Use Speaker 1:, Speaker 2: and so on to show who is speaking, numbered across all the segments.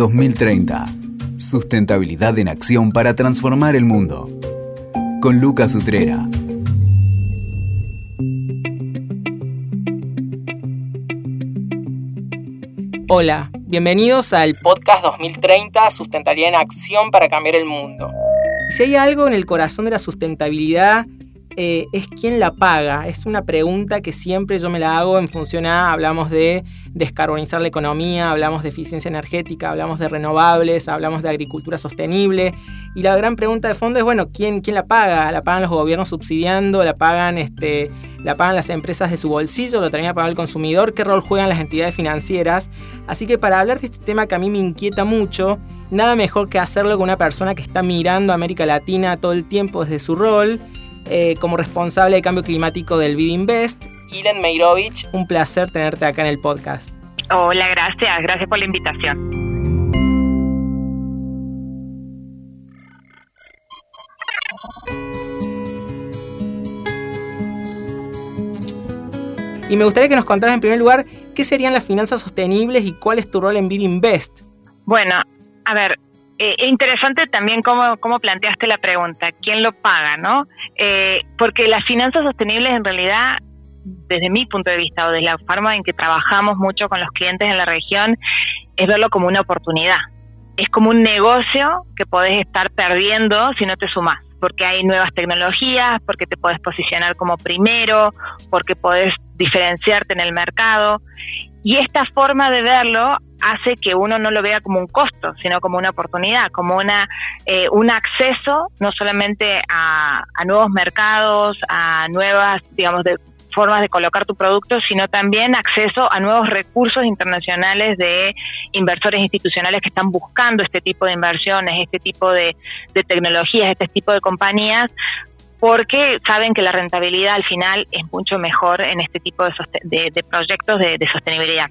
Speaker 1: 2030. Sustentabilidad en acción para transformar el mundo. Con Lucas Utrera.
Speaker 2: Hola, bienvenidos al podcast 2030 Sustentabilidad en Acción para cambiar el mundo. Si hay algo en el corazón de la sustentabilidad eh, es quién la paga. Es una pregunta que siempre yo me la hago en función a, hablamos de descarbonizar la economía, hablamos de eficiencia energética, hablamos de renovables, hablamos de agricultura sostenible. Y la gran pregunta de fondo es, bueno, ¿quién, quién la paga? ¿La pagan los gobiernos subsidiando? ¿La pagan, este, ¿La pagan las empresas de su bolsillo? ¿Lo termina pagando el consumidor? ¿Qué rol juegan las entidades financieras? Así que para hablar de este tema que a mí me inquieta mucho, nada mejor que hacerlo con una persona que está mirando América Latina todo el tiempo desde su rol eh, como responsable de cambio climático del Bidinvest. Ilen Meirovich, un placer tenerte acá en el podcast.
Speaker 3: Hola, gracias, gracias por la invitación.
Speaker 2: Y me gustaría que nos contaras en primer lugar qué serían las finanzas sostenibles y cuál es tu rol en Bidinvest.
Speaker 3: Bueno, a ver, eh, interesante también cómo, cómo, planteaste la pregunta, ¿quién lo paga? no? Eh, porque las finanzas sostenibles en realidad, desde mi punto de vista o de la forma en que trabajamos mucho con los clientes en la región, es verlo como una oportunidad. Es como un negocio que podés estar perdiendo si no te sumas porque hay nuevas tecnologías, porque te puedes posicionar como primero, porque podés diferenciarte en el mercado. Y esta forma de verlo hace que uno no lo vea como un costo, sino como una oportunidad, como una eh, un acceso no solamente a, nuevos mercados, a nuevas, digamos, de, formas de colocar tu producto, sino también acceso a nuevos recursos internacionales de inversores institucionales que están buscando este tipo de inversiones, este tipo de, tecnologías, este tipo de compañías, porque saben que la rentabilidad al final es mucho mejor en este tipo de, de proyectos de sostenibilidad.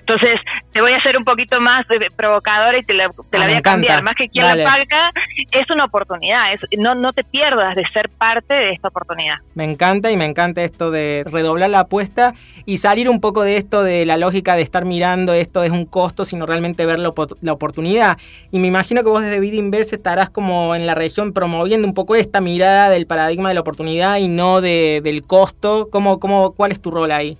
Speaker 3: Entonces, te voy a hacer un poquito más provocadora y te la, te la ah, voy a cambiar. Más que quien la paga, es una oportunidad. Es, no, no te pierdas de ser parte de esta oportunidad.
Speaker 2: Me encanta y me encanta esto de redoblar la apuesta y salir un poco de esto de la lógica de estar mirando esto es un costo, sino realmente ver la, oportunidad. Y me imagino que vos desde Bidinvest estarás como en la región promoviendo un poco esta mirada del paradigma de la oportunidad y no de, del costo. ¿Cómo, cómo, ¿Cuál es tu rol ahí?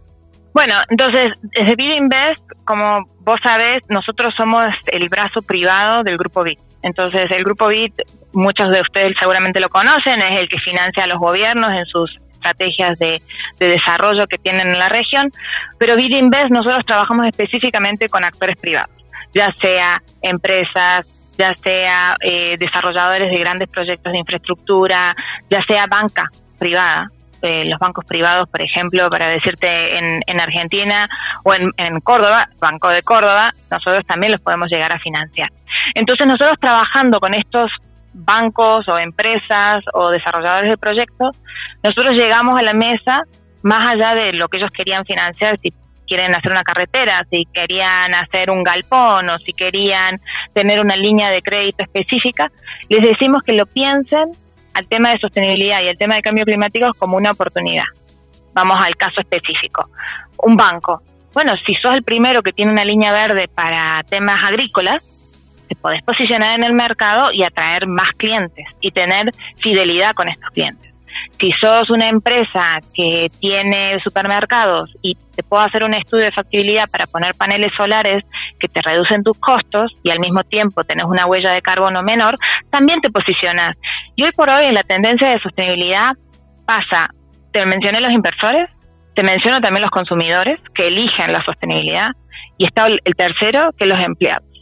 Speaker 3: Bueno, entonces, desde Bid Invest, como vos sabés, nosotros somos el brazo privado del Grupo BID. Entonces, el Grupo BID, muchos de ustedes seguramente lo conocen, es el que financia a los gobiernos en sus estrategias de, desarrollo que tienen en la región, pero Bid Invest nosotros trabajamos específicamente con actores privados, ya sea empresas, ya sea eh, desarrolladores de grandes proyectos de infraestructura, ya sea banca privada, los bancos privados, por ejemplo, para decirte en, Argentina o en, en, Córdoba, Banco de Córdoba, nosotros también los podemos llegar a financiar. Entonces nosotros trabajando con estos bancos o empresas o desarrolladores de proyectos, nosotros llegamos a la mesa más allá de lo que ellos querían financiar, si quieren hacer una carretera, si querían hacer un galpón o si querían tener una línea de crédito específica, les decimos que lo piensen al tema de sostenibilidad y al tema de cambio climático como una oportunidad. Vamos al caso específico. Un banco. Bueno, si sos el primero que tiene una línea verde para temas agrícolas, te podés posicionar en el mercado y atraer más clientes y tener fidelidad con estos clientes. Si sos una empresa que tiene supermercados y te puedo hacer un estudio de factibilidad para poner paneles solares que te reducen tus costos y al mismo tiempo tenés una huella de carbono menor, también te posicionas. Y hoy por hoy la tendencia de sostenibilidad pasa, te mencioné los inversores, te menciono también los consumidores que eligen la sostenibilidad y está el tercero que los empleados.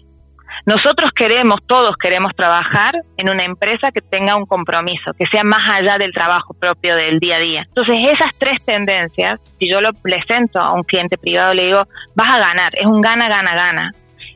Speaker 3: Nosotros queremos, todos queremos trabajar en una empresa que tenga un compromiso, que sea más allá del trabajo propio del día a día. Entonces, esas tres tendencias, si yo lo presento a un cliente privado, le digo, vas a ganar, es un gana, gana, gana.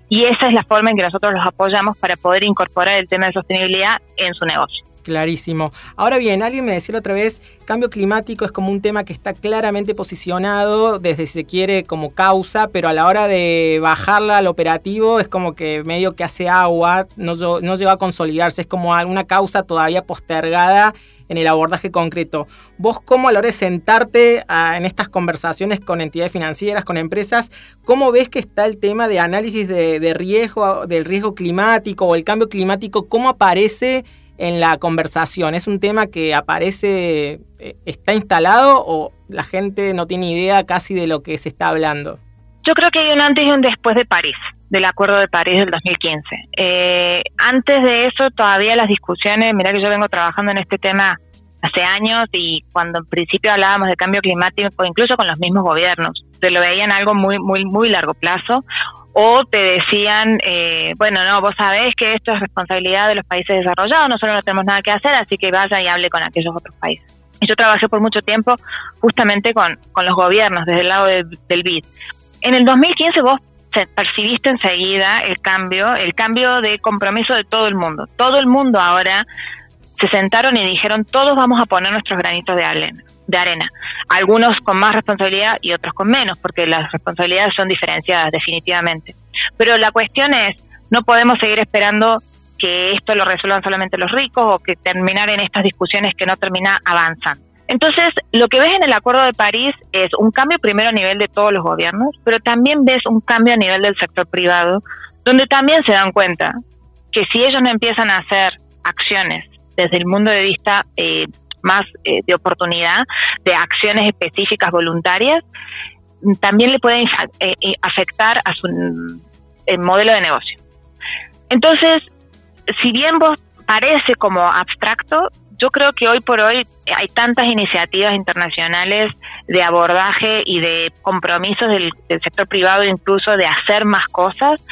Speaker 3: Y esa es la forma en que nosotros los apoyamos para poder incorporar el tema de sostenibilidad en su negocio.
Speaker 2: Clarísimo. Ahora bien, alguien me decía otra vez, cambio climático es como un tema que está claramente posicionado desde si se quiere como causa, pero a la hora de bajarla al operativo es como que medio que hace agua, no, no llegó a consolidarse, es como una causa todavía postergada en el abordaje concreto. Vos, ¿cómo a la hora de sentarte en estas conversaciones con entidades financieras, con empresas, cómo ves que está el tema de análisis de, riesgo, del riesgo climático o el cambio climático, cómo aparece en la conversación? ¿Es un tema que aparece, eh, está instalado o la gente no tiene idea casi de lo que se está hablando?
Speaker 3: Yo creo que hay un antes y un después de París, del Acuerdo de París del 2015. Eh, antes de eso, todavía las discusiones, mira que yo vengo trabajando en este tema hace años y cuando en principio hablábamos de cambio climático, incluso con los mismos gobiernos, se lo veían algo muy, muy, muy largo plazo o te decían, eh, bueno, no, vos sabés que esto es responsabilidad de los países desarrollados, nosotros no tenemos nada que hacer, así que vaya y hable con aquellos otros países. Yo trabajé por mucho tiempo justamente con, con los gobiernos desde el lado del BID. En el 2015 vos percibiste enseguida el cambio, el cambio de compromiso de todo el mundo. Todo el mundo ahora se sentaron y dijeron, todos vamos a poner nuestros granitos de arena, de arena. Algunos con más responsabilidad y otros con menos, porque las responsabilidades son diferenciadas definitivamente. Pero la cuestión es, no podemos seguir esperando que esto lo resuelvan solamente los ricos o que terminar en estas discusiones que no termina avanzando. Entonces, lo que ves en el Acuerdo de París es un cambio primero a nivel de todos los gobiernos, pero también ves un cambio a nivel del sector privado, donde también se dan cuenta que si ellos no empiezan a hacer acciones desde el mundo de vista eh, más eh, de oportunidad, de acciones específicas voluntarias, también le pueden eh, afectar a su modelo de negocio. Entonces, si bien vos parece como abstracto, yo creo que hoy por hoy hay tantas iniciativas internacionales de abordaje y de compromisos del, sector privado, incluso de hacer más cosas,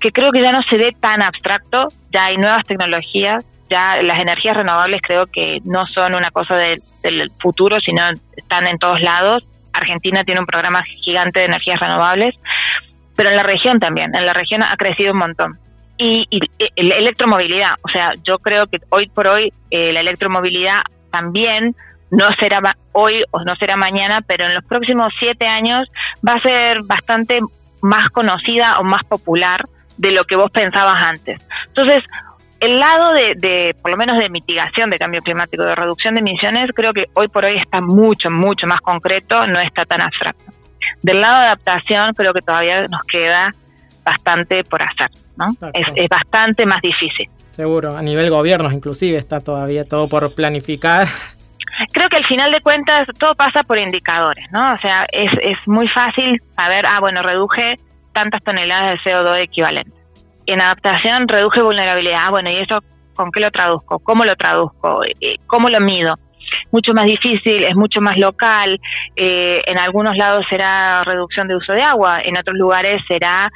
Speaker 3: que creo que ya no se ve tan abstracto, ya hay nuevas tecnologías, ya las energías renovables creo que no son una cosa del futuro, sino están en todos lados. Argentina tiene un programa gigante de energías renovables, pero en la región también, en la región ha crecido un montón y, la electromovilidad. O sea, yo creo que hoy por hoy eh, la electromovilidad también no será hoy o no será mañana, pero en los próximos siete años va a ser bastante más conocida o más popular de lo que vos pensabas antes. Entonces, el lado de, por lo menos de mitigación de cambio climático, de reducción de emisiones, creo que hoy por hoy está mucho, mucho más concreto, no está tan abstracto. Del lado de adaptación, creo que todavía nos queda bastante por hacer. Es, bastante más difícil.
Speaker 2: Seguro, a nivel gobiernos inclusive está todavía todo por planificar.
Speaker 3: Creo que al final de cuentas todo pasa por indicadores, ¿no? O sea, es, es muy fácil saber, ah, bueno, reduje tantas toneladas de CO2 equivalente. En adaptación reduje vulnerabilidad, ah, bueno, ¿y eso con qué lo traduzco? ¿Cómo lo traduzco? Eh, ¿Cómo lo mido? mucho más difícil, es mucho más local, eh, en algunos lados será reducción de uso de agua, en otros lugares será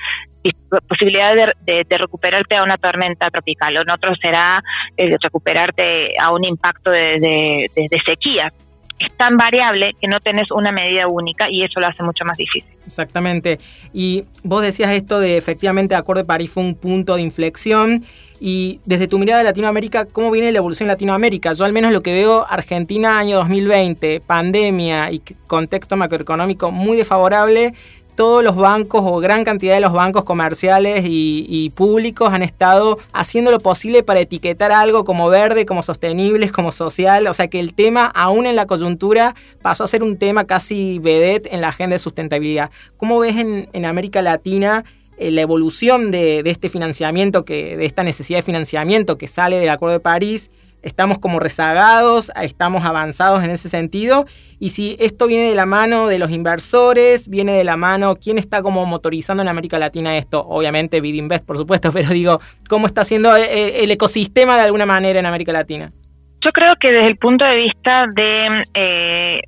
Speaker 3: posibilidad de, recuperarte a una tormenta tropical, en otro será eh, recuperarte a un impacto de, sequía. Es tan variable que no tenés una medida única y eso lo hace mucho más difícil.
Speaker 2: Exactamente. Y vos decías esto de efectivamente Acuerdo de París fue un punto de inflexión. Y desde tu mirada de Latinoamérica, ¿cómo viene la evolución en Latinoamérica? Yo al menos lo que veo, Argentina año 2020, pandemia y contexto macroeconómico muy desfavorable, todos los bancos o gran cantidad de los bancos comerciales y, públicos han estado haciendo lo posible para etiquetar algo como verde, como sostenible, como social. O sea que el tema, aún en la coyuntura, pasó a ser un tema casi vedette en la agenda de sustentabilidad. ¿Cómo ves en, América Latina? Eh, la evolución de, de, este financiamiento, que, de esta necesidad de financiamiento que sale del Acuerdo de París estamos como rezagados, estamos avanzados en ese sentido. Y si esto viene de la mano de los inversores, viene de la mano, ¿quién está como motorizando en América Latina esto? Obviamente Bidinvest, por supuesto, pero digo, ¿cómo está haciendo eh, eh, el ecosistema de alguna manera en América Latina?
Speaker 3: Yo creo que desde el punto de vista de, eh,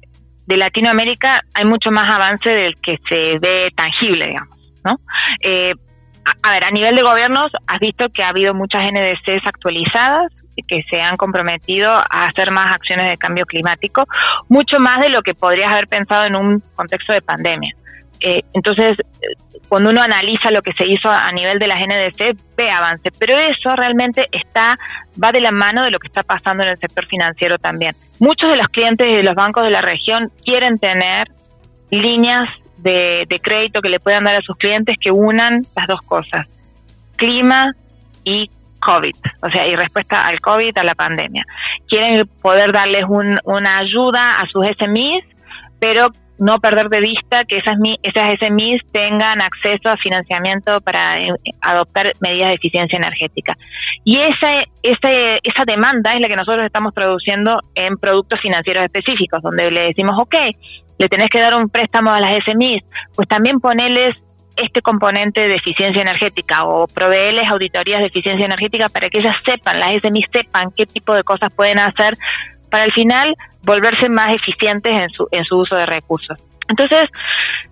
Speaker 3: de Latinoamérica hay mucho más avance del que se ve tangible, digamos, ¿no? a, ver, a nivel de gobiernos, has visto que ha habido muchas NDCs actualizadas, que se han comprometido a hacer más acciones de cambio climático, mucho más de lo que podrías haber pensado en un contexto de pandemia. Eh, entonces, cuando uno analiza lo que se hizo a nivel de las NDC, ve avance, pero eso realmente está va de la mano de lo que está pasando en el sector financiero también. Muchos de los clientes de los bancos de la región quieren tener líneas de, de crédito que le puedan dar a sus clientes que unan las dos cosas, clima y COVID, o sea, y respuesta al COVID, a la pandemia. Quieren poder darles una ayuda a sus SMEs, pero no perder de vista que esas, esas SMEs tengan acceso a financiamiento para eh, adoptar medidas de eficiencia energética. Y esa, esa, esa demanda es la que nosotros estamos produciendo en productos financieros específicos, donde le decimos, ok, le tenés que dar un préstamo a las SMEs, pues también ponerles este componente de eficiencia energética o proveerles auditorías de eficiencia energética para que ellas sepan, las SMEs sepan qué tipo de cosas pueden hacer para al final volverse más eficientes en su, en su uso de recursos. Entonces,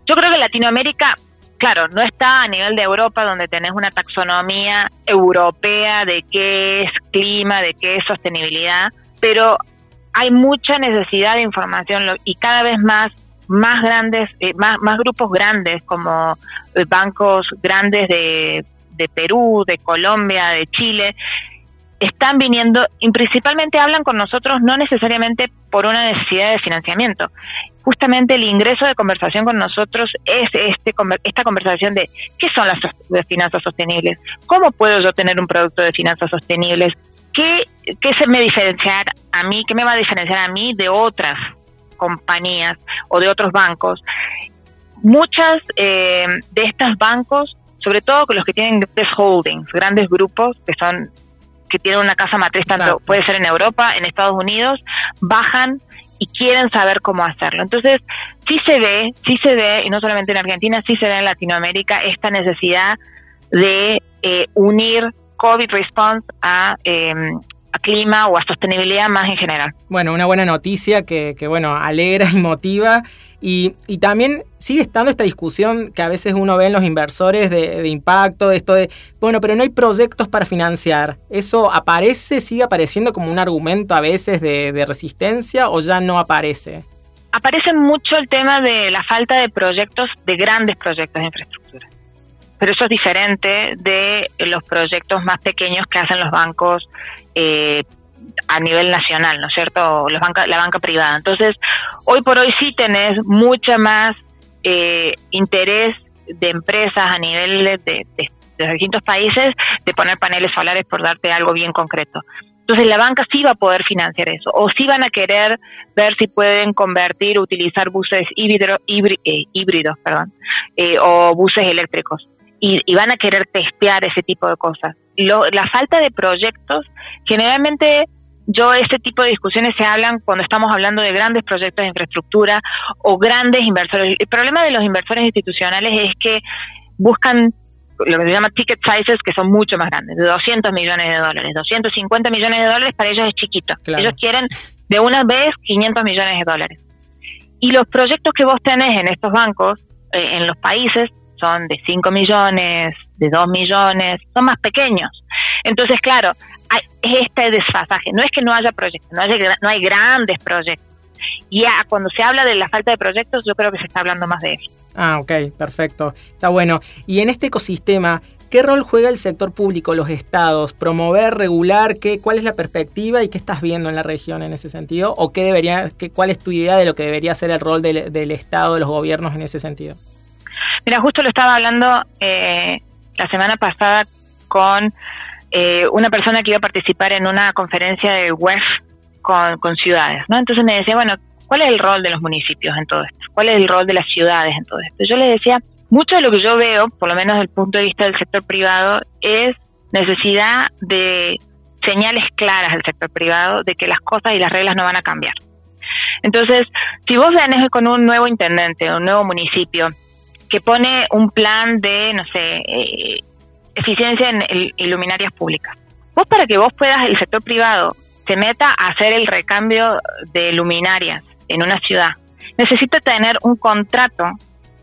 Speaker 3: yo creo que Latinoamérica, claro, no está a nivel de Europa donde tenés una taxonomía europea de qué es clima, de qué es sostenibilidad, pero hay mucha necesidad de información y cada vez más más grandes, eh, más, más grupos grandes como eh, bancos grandes de, de Perú, de Colombia, de Chile, están viniendo y principalmente hablan con nosotros no necesariamente por una necesidad de financiamiento. Justamente el ingreso de conversación con nosotros es este, esta conversación de qué son las finanzas sostenibles, cómo puedo yo tener un producto de finanzas sostenibles, qué, qué se me diferenciar a mí, qué me va a diferenciar a mí de otras compañías o de otros bancos. Muchas eh, de estos bancos, sobre todo con los que tienen grandes holdings, grandes grupos que son que tienen una casa matriz, tanto puede ser en Europa, en Estados Unidos, bajan y quieren saber cómo hacerlo. Entonces, sí se ve, sí se ve, y no solamente en Argentina, sí se ve en Latinoamérica esta necesidad de eh, unir COVID response a, em, a clima o a sostenibilidad más en general.
Speaker 2: Bueno, una buena noticia que, que bueno, alegra y motiva. Y, y, también sigue estando esta discusión que a veces uno ve en los inversores de, de, impacto, de esto de, bueno, pero no hay proyectos para financiar. ¿Eso aparece, sigue apareciendo como un argumento a veces de, de resistencia o ya no aparece?
Speaker 3: Aparece mucho el tema de la falta de proyectos, de grandes proyectos de infraestructura pero eso es diferente de los proyectos más pequeños que hacen los bancos eh, a nivel nacional, ¿no es cierto? Los banca, la banca privada. Entonces, hoy por hoy sí tenés mucha más eh, interés de empresas a nivel de, de, distintos países de poner paneles solares por darte algo bien concreto. Entonces la banca sí va a poder financiar eso, o sí van a querer ver si pueden convertir, utilizar buses híbrido, eh, híbridos, perdón, eh, o buses eléctricos y, van a querer testear ese tipo de cosas. la falta de proyectos, generalmente yo este tipo de discusiones se hablan cuando estamos hablando de grandes proyectos de infraestructura o grandes inversores. El problema de los inversores institucionales es que buscan lo que se llama ticket sizes que son mucho más grandes, de 200 millones de dólares, 250 millones de dólares para ellos es chiquito. Ellos quieren de una vez 500 millones de dólares. Y los proyectos que vos tenés en estos bancos, eh, en los países, son de 5 millones, de 2 millones, son más pequeños. Entonces, claro, hay este desfasaje. No es que no haya proyectos, no hay, no hay grandes proyectos. Y cuando se habla de la falta de proyectos, yo creo que se está hablando más de eso.
Speaker 2: Ah, ok, perfecto. Está bueno. Y en este ecosistema, ¿qué rol juega el sector público, los estados? ¿Promover, regular? Qué, ¿Cuál es la perspectiva y qué estás viendo en la región en ese sentido? ¿O qué debería, qué, cuál es tu idea de lo que debería ser el rol del Estado, de los gobiernos en ese sentido?
Speaker 3: Mira, justo lo estaba hablando eh, la semana pasada con eh, una persona que iba a participar en una conferencia de WEF con, ciudades, ¿no? Entonces me decía, bueno, ¿cuál es el rol de los municipios en todo esto? ¿Cuál es el rol de las ciudades en todo esto? Yo le decía, mucho de lo que yo veo, por lo menos desde el punto de vista del sector privado, es necesidad de señales claras del sector privado de que las cosas y las reglas no van a cambiar. Entonces, si vos venés con un nuevo intendente, un nuevo municipio, que pone un plan de, no sé, eh, eficiencia en iluminarias públicas. Vos para que vos puedas, el sector privado, se meta a hacer el recambio de luminarias en una ciudad, necesita tener un contrato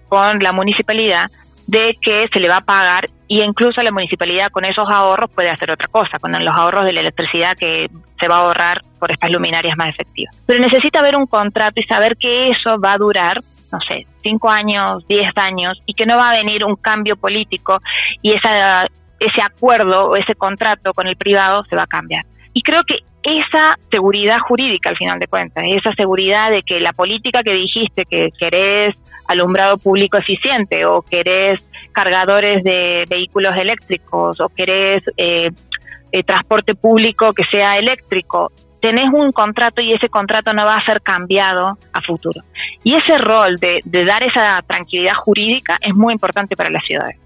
Speaker 3: con la municipalidad de que se le va a pagar y incluso la municipalidad con esos ahorros puede hacer otra cosa, con los ahorros de la electricidad que se va a ahorrar por estas luminarias más efectivas. Pero necesita haber un contrato y saber que eso va a durar no sé, cinco años, diez años, y que no va a venir un cambio político y esa, ese acuerdo o ese contrato con el privado se va a cambiar. Y creo que esa seguridad jurídica, al final de cuentas, esa seguridad de que la política que dijiste que querés alumbrado público eficiente o querés cargadores de vehículos eléctricos o querés eh, eh, transporte público que sea eléctrico, tenés un contrato y ese contrato no va a ser cambiado a futuro. Y ese rol de, dar esa tranquilidad jurídica es muy importante para las ciudades.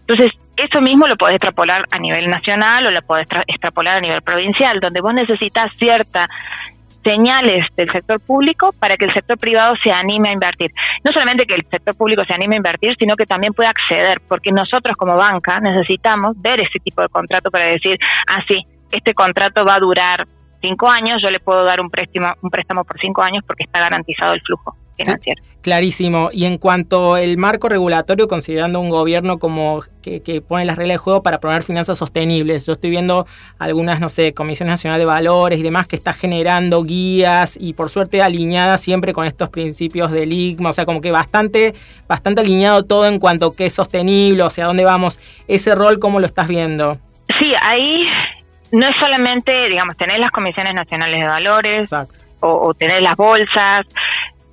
Speaker 3: Entonces, eso mismo lo podés extrapolar a nivel nacional o lo podés extrapolar a nivel provincial, donde vos necesitas ciertas señales del sector público para que el sector privado se anime a invertir. No solamente que el sector público se anime a invertir, sino que también pueda acceder, porque nosotros como banca necesitamos ver ese tipo de contrato para decir, ah, sí, este contrato va a durar cinco años, yo le puedo dar un préstamo, un préstamo por cinco años porque está garantizado el flujo financiero.
Speaker 2: Clarísimo. Y en cuanto al marco regulatorio, considerando un gobierno como que, pone las reglas de juego para promover finanzas sostenibles, yo estoy viendo algunas, no sé, Comisión Nacional de Valores y demás que está generando guías y por suerte alineada siempre con estos principios del IGMA, o sea, como que bastante, bastante alineado todo en cuanto a qué es sostenible, o sea, dónde vamos. Ese rol, ¿cómo lo estás viendo?
Speaker 3: Sí, ahí no es solamente, digamos, tener las comisiones nacionales de valores o, tener las bolsas.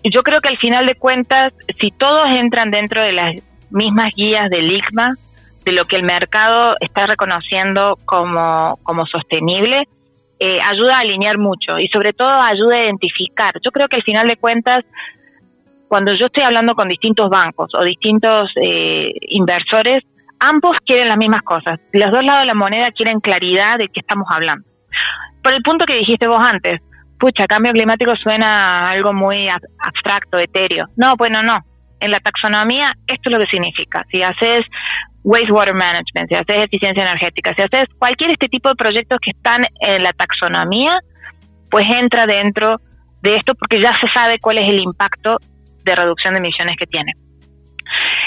Speaker 3: Yo creo que al final de cuentas, si todos entran dentro de las mismas guías del ICMA, de lo que el mercado está reconociendo como, como sostenible, eh, ayuda a alinear mucho y sobre todo ayuda a identificar. Yo creo que al final de cuentas, cuando yo estoy hablando con distintos bancos o distintos eh, inversores, ambos quieren las mismas cosas. Los dos lados de la moneda quieren claridad de qué estamos hablando. Por el punto que dijiste vos antes, pucha, cambio climático suena algo muy abstracto, etéreo. No, bueno, no. En la taxonomía, esto es lo que significa. Si haces wastewater management, si haces eficiencia energética, si haces cualquier este tipo de proyectos que están en la taxonomía, pues entra dentro de esto porque ya se sabe cuál es el impacto de reducción de emisiones que tiene.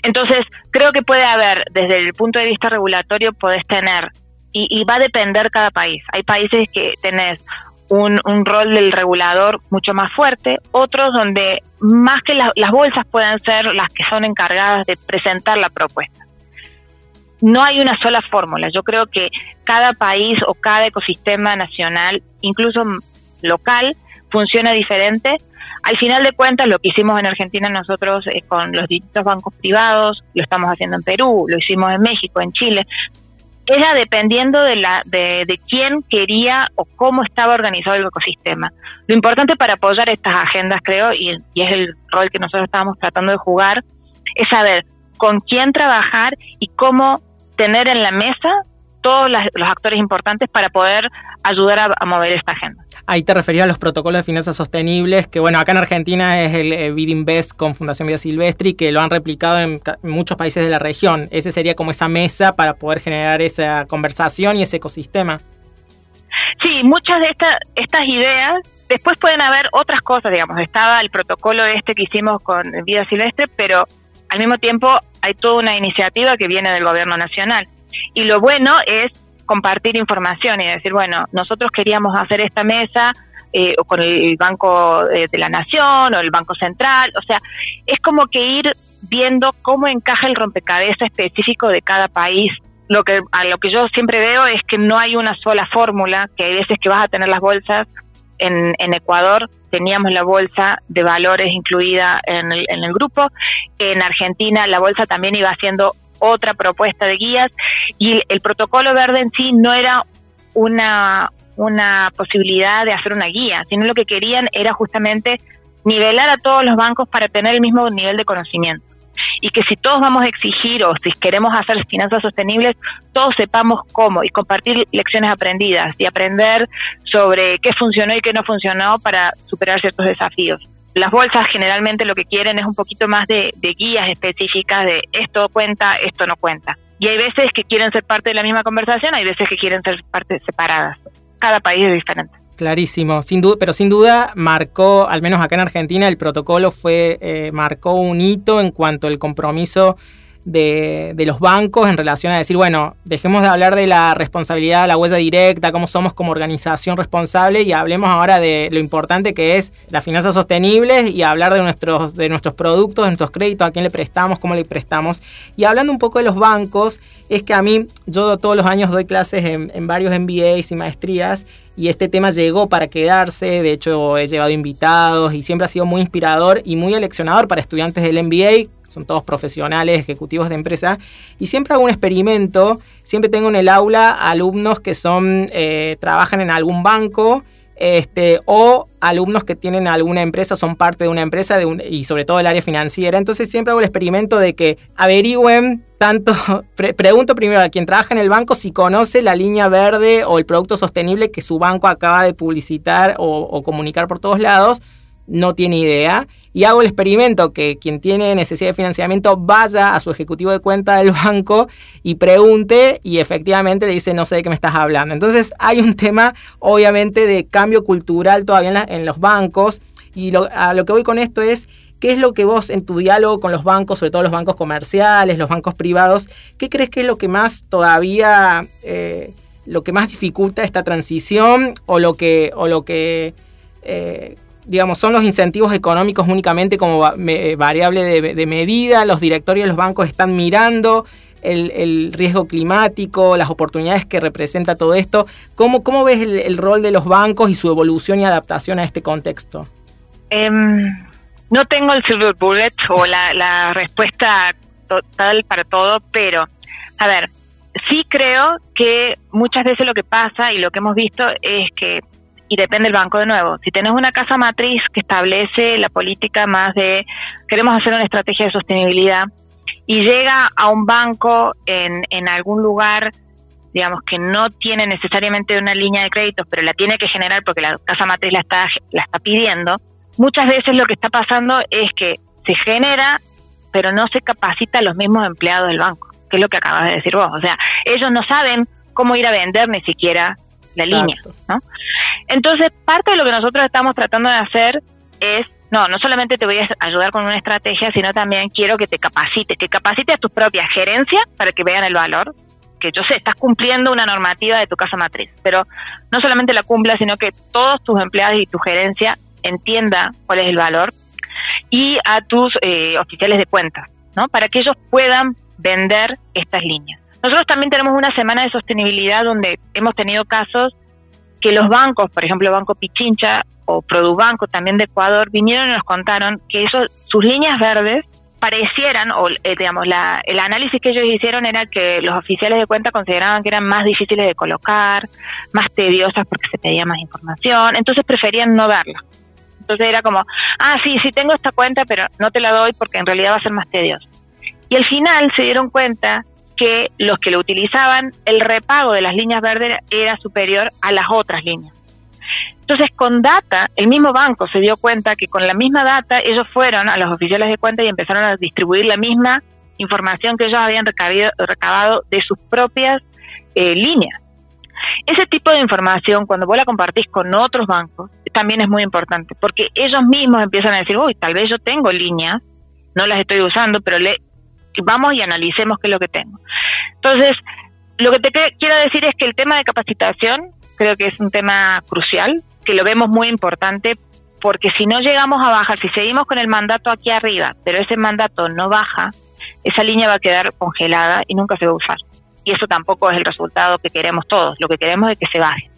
Speaker 3: Entonces, creo que puede haber, desde el punto de vista regulatorio, podés tener, y, va a depender cada país. Hay países que tenés un, rol del regulador mucho más fuerte, otros donde más que las bolsas pueden ser las que son encargadas de presentar la propuesta. No hay una sola fórmula. Yo creo que cada país o cada ecosistema nacional, incluso local, funciona diferente al final de cuentas, lo que hicimos en Argentina nosotros eh, con los distintos bancos privados, lo estamos haciendo en Perú, lo hicimos en México, en Chile, era dependiendo de, la, de, quién quería o cómo estaba organizado el ecosistema. Lo importante para apoyar estas agendas, creo, y, y es el rol que nosotros estábamos tratando de jugar, es saber con quién trabajar y cómo tener en la mesa todos los actores importantes para poder ayudar a, mover esta agenda.
Speaker 2: Ahí te referías a los protocolos de finanzas sostenibles, que bueno, acá en Argentina es el eh, Invest con Fundación Vida Silvestri, que lo han replicado en, muchos países de la región. Ese sería como esa mesa para poder generar esa conversación y ese ecosistema.
Speaker 3: Sí, muchas de estas estas ideas, después pueden haber otras cosas, digamos, estaba el protocolo este que hicimos con Vida Silvestre, pero al mismo tiempo hay toda una iniciativa que viene del gobierno nacional. Y lo bueno es compartir información y decir, bueno, nosotros queríamos hacer esta mesa eh, con el Banco de la Nación o el Banco Central, o sea, es como que ir viendo cómo encaja el rompecabezas específico de cada país. Lo que a lo que yo siempre veo es que no hay una sola fórmula, que hay veces que vas a tener las bolsas en, en Ecuador teníamos la bolsa de valores incluida en el, en el grupo. En Argentina la bolsa también iba haciendo otra propuesta de guías y el protocolo verde en sí no era una, una posibilidad de hacer una guía, sino lo que querían era justamente nivelar a todos los bancos para tener el mismo nivel de conocimiento. Y que si todos vamos a exigir o si queremos hacer finanzas sostenibles, todos sepamos cómo y compartir lecciones aprendidas y aprender sobre qué funcionó y qué no funcionó para superar ciertos desafíos las bolsas generalmente lo que quieren es un poquito más de, guías específicas de esto cuenta, esto no cuenta. Y hay veces que quieren ser parte de la misma conversación, hay veces que quieren ser partes separadas. Cada país es diferente.
Speaker 2: Clarísimo, sin duda, pero sin duda marcó, al menos acá en Argentina, el protocolo fue eh, marcó un hito en cuanto al compromiso de, los bancos en relación a decir, bueno, dejemos de hablar de la responsabilidad, la huella directa, cómo somos como organización responsable y hablemos ahora de lo importante que es las finanzas sostenibles y hablar de nuestros, de nuestros productos, de nuestros créditos, a quién le prestamos, cómo le prestamos. Y hablando un poco de los bancos, es que a mí, yo todos los años doy clases en, en varios MBAs y maestrías y este tema llegó para quedarse, de hecho he llevado invitados y siempre ha sido muy inspirador y muy eleccionador para estudiantes del MBA son todos profesionales, ejecutivos de empresa, y siempre hago un experimento, siempre tengo en el aula alumnos que son, eh, trabajan en algún banco, este, o alumnos que tienen alguna empresa, son parte de una empresa de y sobre todo el área financiera. Entonces siempre hago el experimento de que averigüen tanto, pregunto primero a quien trabaja en el banco si conoce la línea verde o el producto sostenible que su banco acaba de publicitar o comunicar por todos lados no tiene idea y hago el experimento que quien tiene necesidad de financiamiento vaya a su ejecutivo de cuenta del banco y pregunte y efectivamente le dice no sé de qué me estás hablando. Entonces hay un tema obviamente de cambio cultural todavía en, los bancos y a lo que voy con esto es qué es lo que vos en tu diálogo con los bancos, sobre todo los bancos comerciales, los bancos privados, qué crees que es lo que más todavía, eh, lo que más dificulta esta transición o lo que, o lo que eh, digamos, son los incentivos económicos únicamente como eh, variable de, medida, los directorios de los bancos están mirando el, riesgo climático, las oportunidades que representa todo esto. ¿Cómo, cómo ves el, rol de los bancos y su evolución y adaptación a este contexto?
Speaker 3: Em, no tengo el silver bullet o la respuesta total para todo, pero, a ver, sí creo que muchas veces lo que pasa y lo que hemos visto es que y depende del banco de nuevo. Si tenés una casa matriz que establece la política más de queremos hacer una estrategia de sostenibilidad y llega a un banco en, en algún lugar, digamos, que no tiene necesariamente una línea de créditos, pero la tiene que generar porque la casa matriz la está, la está pidiendo, muchas veces lo que está pasando es que se genera, pero no se capacita a los mismos empleados del banco, que es lo que acabas de decir vos. O sea, ellos no saben cómo ir a vender ni siquiera la línea, ¿no? Entonces, parte de lo que nosotros estamos tratando de hacer es, no, no solamente te voy a ayudar con una estrategia, sino también quiero que te capacites, que capacites a tus propias gerencias para que vean el valor, que yo sé, estás cumpliendo una normativa de tu casa matriz, pero no solamente la cumpla, sino que todos tus empleados y tu gerencia entienda cuál es el valor y a tus eh, oficiales de cuentas, ¿no? Para que ellos puedan vender estas líneas. Nosotros también tenemos una semana de sostenibilidad donde hemos tenido casos que los bancos, por ejemplo Banco Pichincha o Produbanco también de Ecuador, vinieron y nos contaron que eso, sus líneas verdes parecieran, o eh, digamos, la, el análisis que ellos hicieron era que los oficiales de cuenta consideraban que eran más difíciles de colocar, más tediosas porque se pedía más información, entonces preferían no verla. Entonces era como, ah, sí, sí tengo esta cuenta, pero no te la doy porque en realidad va a ser más tedioso. Y al final se dieron cuenta que los que lo utilizaban, el repago de las líneas verdes era superior a las otras líneas. Entonces, con data, el mismo banco se dio cuenta que con la misma data ellos fueron a los oficiales de cuenta y empezaron a distribuir la misma información que ellos habían recabado de sus propias eh, líneas. Ese tipo de información, cuando vos la compartís con otros bancos, también es muy importante, porque ellos mismos empiezan a decir, uy, tal vez yo tengo líneas, no las estoy usando, pero le vamos y analicemos qué es lo que tengo. Entonces, lo que te quiero decir es que el tema de capacitación creo que es un tema crucial, que lo vemos muy importante, porque si no llegamos a bajar, si seguimos con el mandato aquí arriba, pero ese mandato no baja, esa línea va a quedar congelada y nunca se va a usar. Y eso tampoco es el resultado que queremos todos, lo que queremos es que se baje.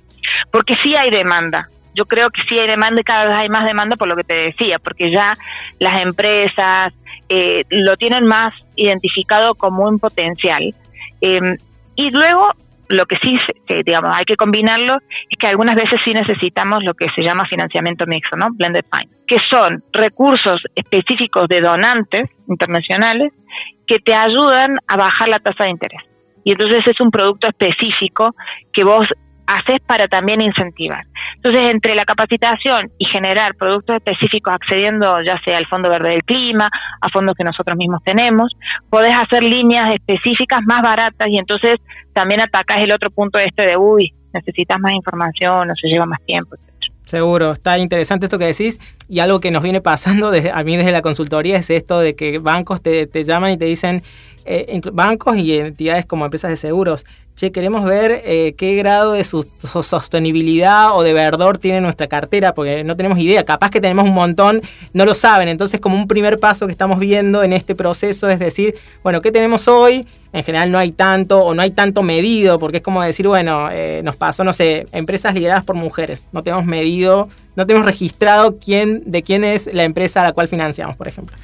Speaker 3: Porque sí hay demanda, yo creo que sí hay demanda y cada vez hay más demanda por lo que te decía, porque ya las empresas eh, lo tienen más identificado como un potencial. Em, y luego, lo que sí, digamos, hay que combinarlo es que algunas veces sí necesitamos lo que se llama financiamiento mixto, ¿no? Blended Finance, que son recursos específicos de donantes internacionales que te ayudan a bajar la tasa de interés. Y entonces es un producto específico que vos haces para también incentivar. Entonces, entre la capacitación y generar productos específicos accediendo ya sea al Fondo Verde del Clima, a fondos que nosotros mismos tenemos, podés hacer líneas específicas más baratas y entonces también atacas el otro punto este de, uy, necesitas más información o se lleva más tiempo.
Speaker 2: Seguro, está interesante esto que decís y algo que nos viene pasando desde, a mí desde la consultoría es esto de que bancos te, te llaman y te dicen, eh, bancos y entidades como empresas de seguros, che, queremos ver eh, qué grado de sostenibilidad o de verdor tiene nuestra cartera, porque no tenemos idea, capaz que tenemos un montón, no lo saben, entonces como un primer paso que estamos viendo en este proceso es decir, bueno, ¿qué tenemos hoy? En general no hay tanto o no hay tanto medido, porque es como decir, bueno, eh, nos pasó, no sé, empresas lideradas por mujeres, no tenemos medido, no tenemos registrado quién, de quién es la empresa a la cual financiamos, por ejemplo.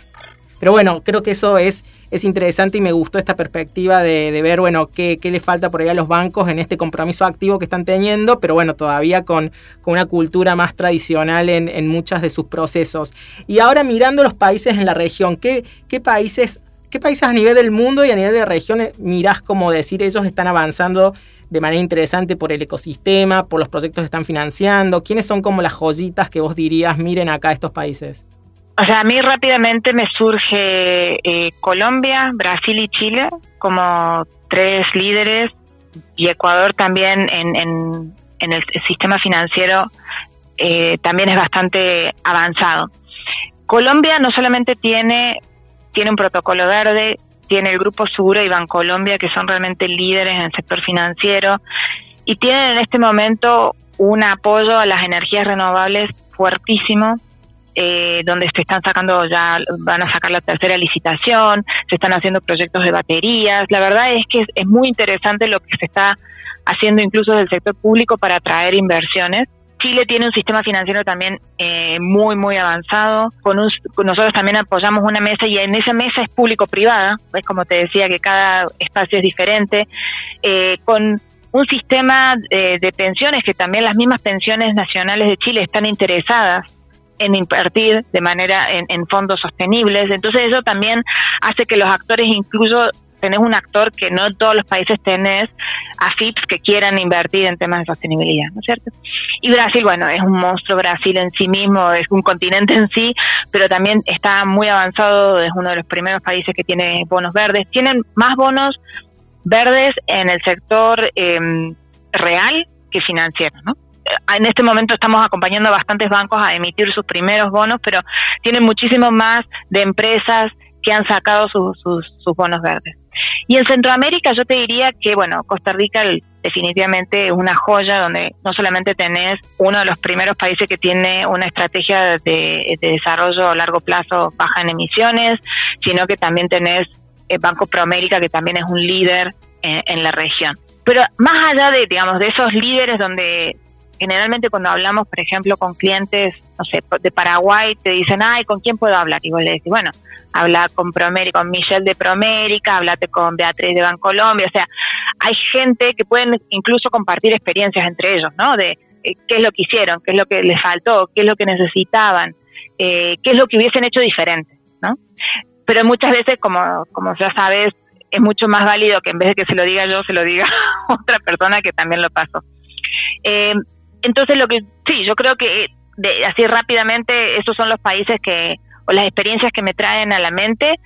Speaker 2: Pero bueno, creo que eso es, es interesante y me gustó esta perspectiva de, ver, bueno, qué, qué, le falta por ahí a los bancos en este compromiso activo que están teniendo, pero bueno, todavía con, con una cultura más tradicional en, en muchos de sus procesos. Y ahora mirando los países en la región, ¿qué, qué países ¿Qué países a nivel del mundo y a nivel de regiones mirás como decir ellos están avanzando de manera interesante por el ecosistema, por los proyectos que están financiando? ¿Quiénes son como las joyitas que vos dirías, miren acá estos países?
Speaker 3: O sea, a mí rápidamente me surge eh, Colombia, Brasil y Chile como tres líderes y Ecuador también en, el sistema financiero eh, también es bastante avanzado. Colombia no solamente tiene tiene un protocolo verde, tiene el Grupo Seguro y Bancolombia, que son realmente líderes en el sector financiero, y tienen en este momento un apoyo a las energías renovables fuertísimo, eh, donde se están sacando ya, van a sacar la tercera licitación, se están haciendo proyectos de baterías. La verdad es que es muy interesante lo que se está haciendo incluso del sector público para atraer inversiones. Chile tiene un sistema financiero también eh, muy, muy avanzado. Con, nosotros también apoyamos una mesa y en esa mesa es público-privada, es como te decía que cada espacio es diferente, eh, con un sistema eh, de pensiones que también las mismas pensiones nacionales de Chile están interesadas en invertir de manera en, en fondos sostenibles. Entonces eso también hace que los actores incluso tenés un actor que no todos los países tenés AFIPs que quieran invertir en temas de sostenibilidad, ¿no es cierto? Y Brasil, bueno, es un monstruo Brasil en sí mismo, es un continente en sí, pero también está muy avanzado, es uno de los primeros países que tiene bonos verdes. Tienen más bonos verdes en el sector em, real que financiero, ¿no? En este momento estamos acompañando a bastantes bancos a emitir sus primeros bonos, pero tienen muchísimo más de empresas que han sacado sus, sus, bonos verdes. Y en Centroamérica yo te diría que, bueno, Costa Rica definitivamente es una joya donde no solamente tenés uno de los primeros países que tiene una estrategia de, desarrollo a largo plazo baja en emisiones, sino que también tenés el Banco Proamérica que también es un líder en, en la región. Pero más allá de, digamos, de esos líderes donde generalmente cuando hablamos, por ejemplo, con clientes, no sé, de Paraguay, te dicen, ay, ¿con quién puedo hablar? Y vos le decís, bueno, habla con Promérica, con Michelle de Promérica, hablate con Beatriz de Bancolombia, o sea, hay gente que pueden incluso compartir experiencias entre ellos, ¿no? De eh, qué es lo que hicieron, qué es lo que les faltó, qué es lo que necesitaban, eh, qué es lo que hubiesen hecho diferente, ¿no? Pero muchas veces, como, como ya sabes, es mucho más válido que en vez de que se lo diga yo, se lo diga otra persona que también lo pasó. Eh, entonces, lo que sí, yo creo que de, así rápidamente, esos son los países que, o las experiencias que me traen a la mente,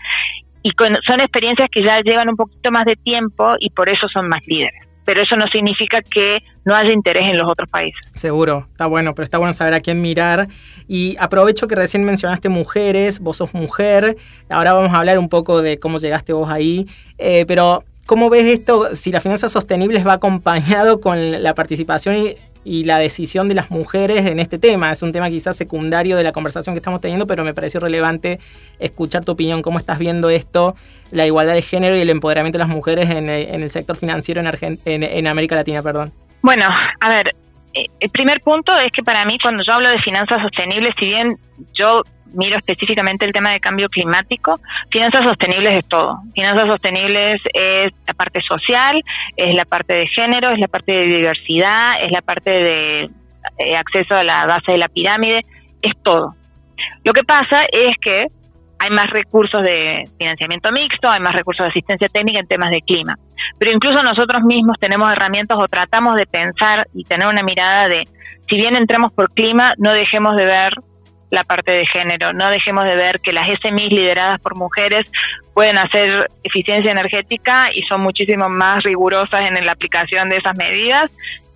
Speaker 3: y son experiencias que ya llevan un poquito más de tiempo y por eso son más líderes. Pero eso no significa que no haya interés en los otros países.
Speaker 2: Seguro, está bueno, pero está bueno saber a quién mirar. Y aprovecho que recién mencionaste mujeres, vos sos mujer, ahora vamos a hablar un poco de cómo llegaste vos ahí, eh, pero ¿cómo ves esto si la finanza sostenible va acompañado con la participación y la decisión de las mujeres en este tema. Es un tema quizás secundario de la conversación que estamos teniendo, pero me pareció relevante escuchar tu opinión, cómo estás viendo esto, la igualdad de género y el empoderamiento de las mujeres en, el sector financiero en, en, América Latina. Perdón.
Speaker 3: Bueno, a ver, el primer punto es que para mí cuando yo hablo de finanzas sostenibles, si bien yo miro específicamente el tema de cambio climático, finanzas sostenibles es todo. Finanzas sostenibles es la parte social, es la parte de género, es la parte de diversidad, es la parte de eh, acceso a la base de la pirámide, es todo. Lo que pasa es que hay más recursos de financiamiento mixto, hay más recursos de asistencia técnica en temas de clima. Pero incluso nosotros mismos tenemos herramientas o tratamos de pensar y tener una mirada de, si bien entramos por clima, no dejemos de ver la parte de género. No dejemos de ver que las SMIs lideradas por mujeres pueden hacer eficiencia energética y son muchísimo más rigurosas en la aplicación de esas medidas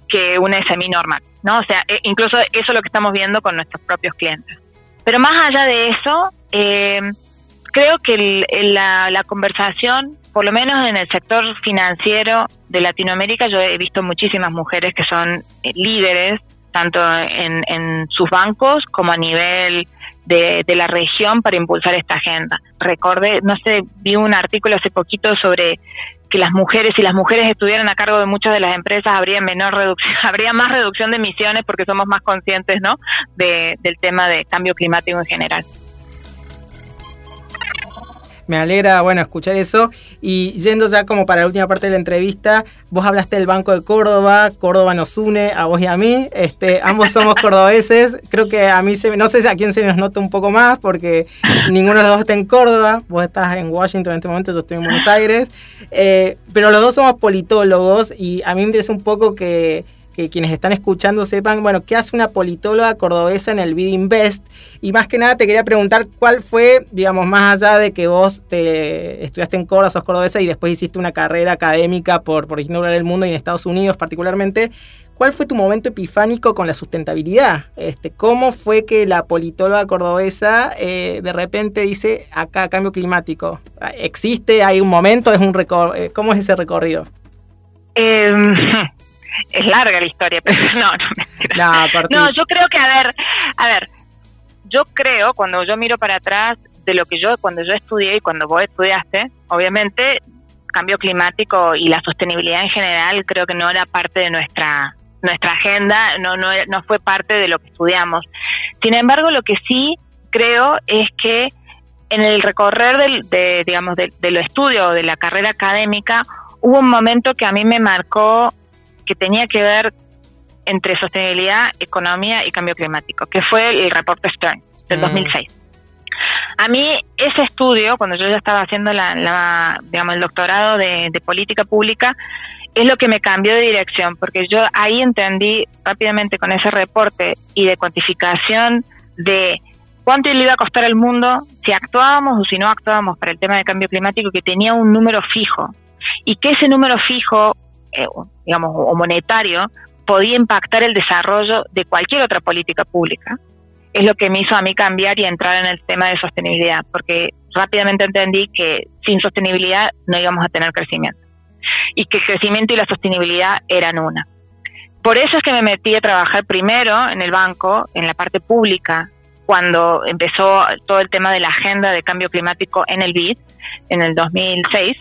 Speaker 3: que una SMI normal, ¿no? O sea, e, incluso eso es lo que estamos viendo con nuestros propios clientes. Pero más allá de eso, eh, creo que la, la conversación, por lo menos en el sector financiero de Latinoamérica, yo he visto muchísimas mujeres que son eh, líderes tanto en, sus bancos como a nivel de, la región para impulsar esta agenda. Recordé, no sé, vi un artículo hace poquito sobre que las mujeres, si las mujeres estuvieran a cargo de muchas de las empresas, habría menor reducción, habría más reducción de emisiones porque somos más conscientes, ¿no? del tema de cambio climático en general.
Speaker 2: Me alegra, bueno, escuchar eso. Y yendo ya como para la última parte de la entrevista, vos hablaste del Banco de Córdoba, Córdoba nos une a vos y a mí, este, ambos somos cordobeses, creo que a mí, se, no sé a quién se nos nota un poco más, porque ninguno de los dos está en Córdoba, vos estás en Washington en este momento, yo estoy en Buenos Aires, eh, pero los dos somos politólogos y a mí me interesa un poco que que quienes están escuchando sepan, bueno, qué hace una politóloga cordobesa en el Bid Invest. Y más que nada te quería preguntar cuál fue, digamos, más allá de que vos te estudiaste en Córdoba, sos cordobesa y después hiciste una carrera académica por, por lugares del mundo y en Estados Unidos particularmente, ¿cuál fue tu momento epifánico con la sustentabilidad? Este, ¿Cómo fue que la politóloga cordobesa eh, de repente dice, acá cambio climático? ¿Existe? ¿Hay un momento? ¿Es un eh, ¿Cómo es ese recorrido?
Speaker 3: Eh, es larga la historia, pero no, no, no, yo creo que, a ver, a ver, yo creo, cuando yo miro para atrás de lo que yo, cuando yo estudié y cuando vos estudiaste, obviamente cambio climático y la sostenibilidad en general creo que no era parte de nuestra nuestra agenda, no, no, no fue parte de lo que estudiamos. Sin embargo, lo que sí creo es que en el recorrer del, de, digamos, de, de lo estudio de la carrera académica, hubo un momento que a mí me marcó que tenía que ver entre sostenibilidad, economía y cambio climático, que fue el reporte Stern del 2006. Mm. A mí ese estudio, cuando yo ya estaba haciendo la, digamos, el doctorado de, política pública, es lo que me cambió de dirección, porque yo ahí entendí rápidamente con ese reporte y de cuantificación de cuánto le iba a costar al mundo si actuábamos o si no actuábamos para el tema de cambio climático, que tenía un número fijo y que ese número fijo eh, digamos, o monetario, podía impactar el desarrollo de cualquier otra política pública. Es lo que me hizo a mí cambiar y entrar en el tema de sostenibilidad, porque rápidamente entendí que sin sostenibilidad no íbamos a tener crecimiento y que el crecimiento y la sostenibilidad eran una. Por eso es que me metí a trabajar primero en el banco, en la parte pública, cuando empezó todo el tema de la agenda de cambio climático en el BID, en el 2006.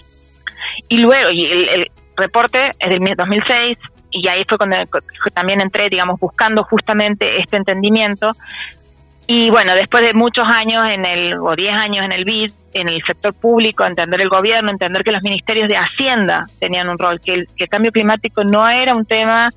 Speaker 3: Y luego, y el, reporte es del 2006 y ahí fue cuando también entré, digamos, buscando justamente este entendimiento. Y bueno, después de muchos años en el, o 10 años en el BID, en el sector público, entender el gobierno, entender que los ministerios de Hacienda tenían un rol, que el, que el cambio climático no era un tema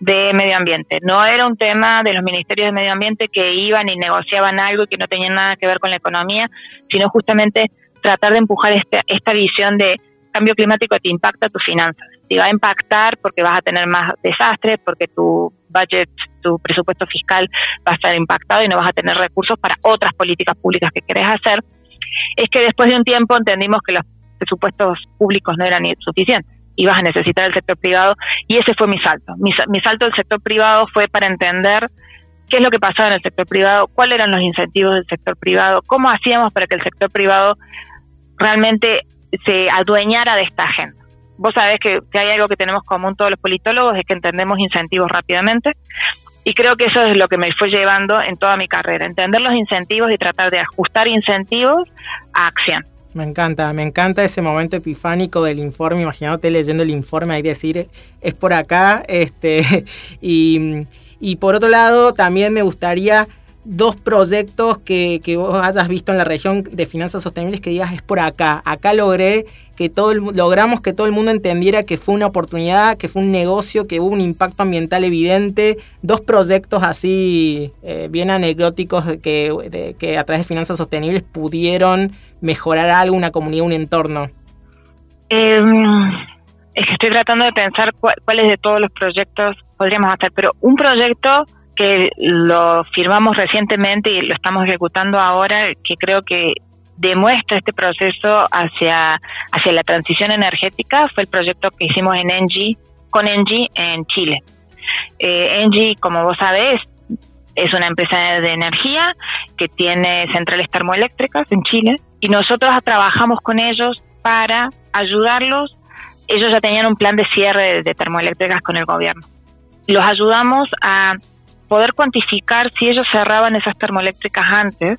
Speaker 3: de medio ambiente, no era un tema de los ministerios de medio ambiente que iban y negociaban algo y que no tenían nada que ver con la economía, sino justamente tratar de empujar este, esta visión de cambio climático te impacta tus finanzas. Te va a impactar porque vas a tener más desastres, porque tu budget, tu presupuesto fiscal va a estar impactado y no vas a tener recursos para otras políticas públicas que querés hacer. Es que después de un tiempo entendimos que los presupuestos públicos no eran suficientes y vas a necesitar el sector privado y ese fue mi salto. Mi, mi salto del sector privado fue para entender qué es lo que pasaba en el sector privado, cuáles eran los incentivos del sector privado, cómo hacíamos para que el sector privado realmente se adueñara de esta agenda. Vos sabés que si hay algo que tenemos común todos los politólogos es que entendemos incentivos rápidamente y creo que eso es lo que me fue llevando en toda mi carrera, entender los incentivos y tratar de ajustar incentivos a acción.
Speaker 2: Me encanta, me encanta ese momento epifánico del informe, imagínate leyendo el informe ahí decir, es por acá, este, y, y por otro lado también me gustaría dos proyectos que, que, vos hayas visto en la región de finanzas sostenibles que digas es por acá. Acá logré que todo el, logramos que todo el mundo entendiera que fue una oportunidad, que fue un negocio, que hubo un impacto ambiental evidente. Dos proyectos así eh, bien anecdóticos que, que a través de finanzas sostenibles pudieron mejorar algo, una comunidad, un entorno.
Speaker 3: Em, es que estoy tratando de pensar cuáles de todos los proyectos podríamos hacer, pero un proyecto que lo firmamos recientemente y lo estamos ejecutando ahora, que creo que demuestra este proceso hacia, hacia la transición energética, fue el proyecto que hicimos en Engie, con Engie en Chile. Eh, como vos sabés, es una empresa de energía que tiene centrales termoeléctricas en Chile y nosotros trabajamos con ellos para ayudarlos. Ellos ya tenían un plan de cierre de termoeléctricas con el gobierno. Los ayudamos a poder cuantificar si ellos cerraban esas termoeléctricas antes,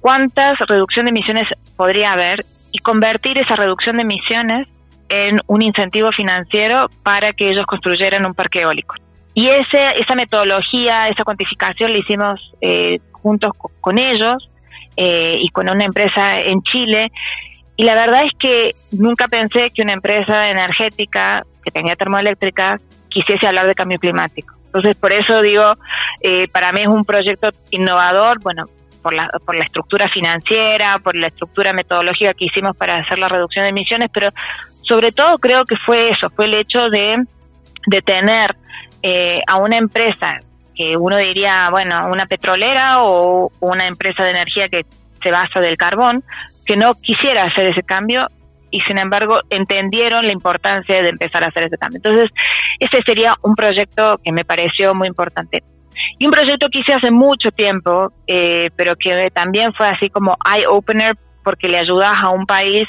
Speaker 3: cuántas reducción de emisiones podría haber y convertir esa reducción de emisiones en un incentivo financiero para que ellos construyeran un parque eólico. Y ese, esa metodología, esa cuantificación la hicimos eh, juntos con ellos eh, y con una empresa en Chile Y la verdad es que nunca pensé que una empresa energética que tenía termoeléctrica quisiese hablar de cambio climático. Entonces, por eso digo, eh, para mí es un proyecto innovador, bueno, por la, por la estructura financiera, por la estructura metodológica que hicimos para hacer la reducción de emisiones, pero sobre todo creo que fue eso, fue el hecho de, de tener eh, a una empresa que uno diría, bueno, una petrolera o una empresa de energía que se basa del carbón, que no quisiera hacer ese cambio y sin embargo entendieron la importancia de empezar a hacer ese cambio. Entonces, ese sería un proyecto que me pareció muy importante. Y un proyecto que hice hace mucho tiempo, eh, pero que también fue así como eye-opener porque le ayudas a un país,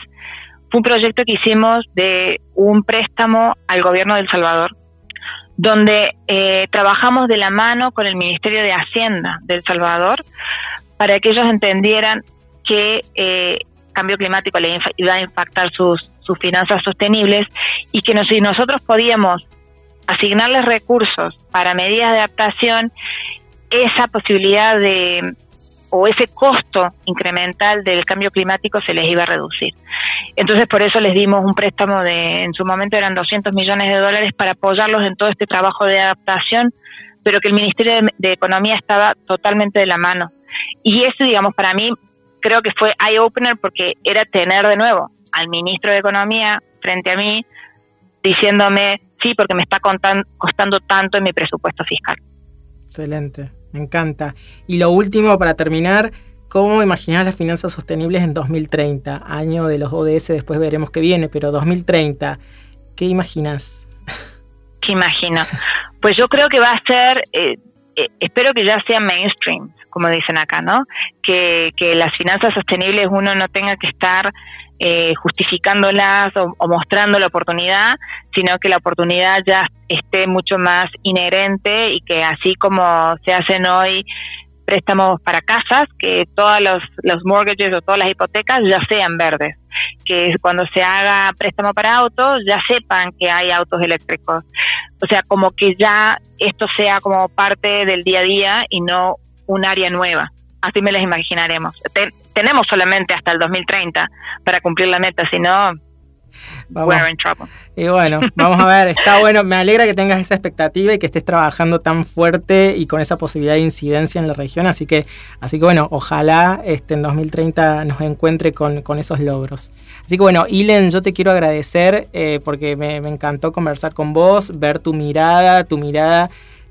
Speaker 3: fue un proyecto que hicimos de un préstamo al gobierno de El Salvador, donde eh, trabajamos de la mano con el Ministerio de Hacienda de El Salvador para que ellos entendieran que eh, cambio climático le iba a impactar sus, sus finanzas sostenibles y que si nosotros podíamos asignarles recursos para medidas de adaptación, esa posibilidad de o ese costo incremental del cambio climático se les iba a reducir. Entonces, por eso les dimos un préstamo de, en su momento eran 200 millones de dólares para apoyarlos en todo este trabajo de adaptación, pero que el Ministerio de, Economía estaba totalmente de la mano. Y eso, digamos, para mí creo que fue eye-opener porque era tener de nuevo al ministro de Economía frente a mí diciéndome, sí, porque me está costando tanto en mi presupuesto fiscal.
Speaker 2: Excelente, me encanta. Y lo último, para terminar, ¿cómo imaginas las finanzas sostenibles en 2030? Año de los ODS, después veremos qué viene, pero 2030, ¿qué imaginas?
Speaker 3: ¿Qué imagino? Pues yo creo que va a ser, eh, eh, espero que ya sea mainstream, como dicen acá, ¿no? Que, que las finanzas sostenibles uno no tenga que estar eh, justificándolas o, mostrando la oportunidad, sino que la oportunidad ya esté mucho más inherente y que así como se hacen hoy préstamos para casas, que todos los, los mortgages o todas las hipotecas ya sean verdes, que cuando se haga préstamo para autos ya sepan que hay autos eléctricos. O sea, como que ya esto sea como parte del día a día y no un área nueva. Así me las imaginaremos. tenemos solamente hasta el 2030 para cumplir la meta, si no, we're in trouble.
Speaker 2: Y bueno, vamos a ver, está bueno, me alegra que tengas esa expectativa y que estés trabajando tan fuerte y con esa posibilidad de incidencia en la región, así que, así que bueno, ojalá este, en 2030 nos encuentre con, esos logros. Así que bueno, Ilen, yo te quiero agradecer eh, porque me, me encantó conversar con vos, ver tu mirada, tu mirada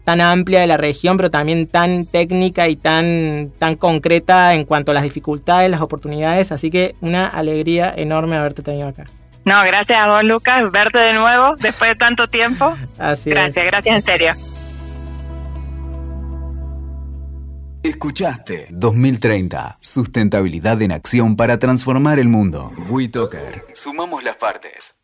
Speaker 2: tan amplia de la región, pero también tan técnica y tan, tan concreta en cuanto a las dificultades, las oportunidades. Así que una alegría enorme haberte tenido acá.
Speaker 3: No, gracias a vos, Lucas, verte de nuevo después de tanto tiempo.
Speaker 2: Así
Speaker 3: gracias, gracias en serio.
Speaker 1: Escuchaste 2030, sustentabilidad en acción para transformar el mundo. WeToker, sumamos las partes.